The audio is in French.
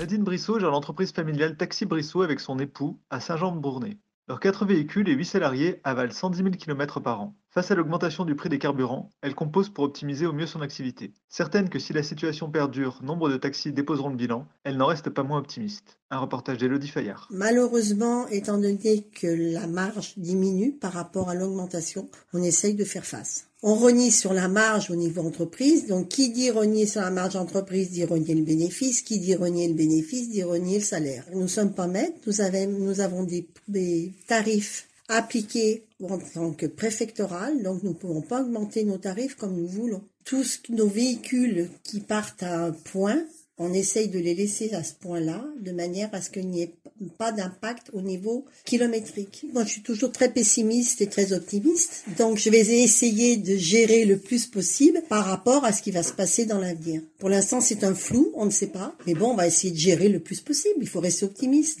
Nadine Brissot gère l'entreprise familiale Taxi Brissot avec son époux à Saint-Jean-de-Bournay. Leurs quatre véhicules et huit salariés avalent 110 000 km par an. Face à l'augmentation du prix des carburants, elle compose pour optimiser au mieux son activité. Certaine que si la situation perdure, nombre de taxis déposeront le bilan, elle n'en reste pas moins optimiste. Un reportage d'Elodie Fayard. Malheureusement, étant donné que la marge diminue par rapport à l'augmentation, on essaye de faire face. On renie sur la marge au niveau entreprise. Donc, qui dit renier sur la marge entreprise dit renier le bénéfice. Qui dit renier le bénéfice dit renier le salaire. Nous sommes pas maîtres. Nous, avons, des tarifs appliqués en tant que préfectoral, donc nous ne pouvons pas augmenter nos tarifs comme nous voulons. Tous nos véhicules qui partent à un point, on essaye de les laisser à ce point-là, de manière à ce qu'il n'y ait pas d'impact au niveau kilométrique. Moi, je suis toujours très pessimiste et très optimiste, donc je vais essayer de gérer le plus possible par rapport à ce qui va se passer dans l'avenir. Pour l'instant, c'est un flou, on ne sait pas, mais bon, on va essayer de gérer le plus possible. Il faut rester optimiste.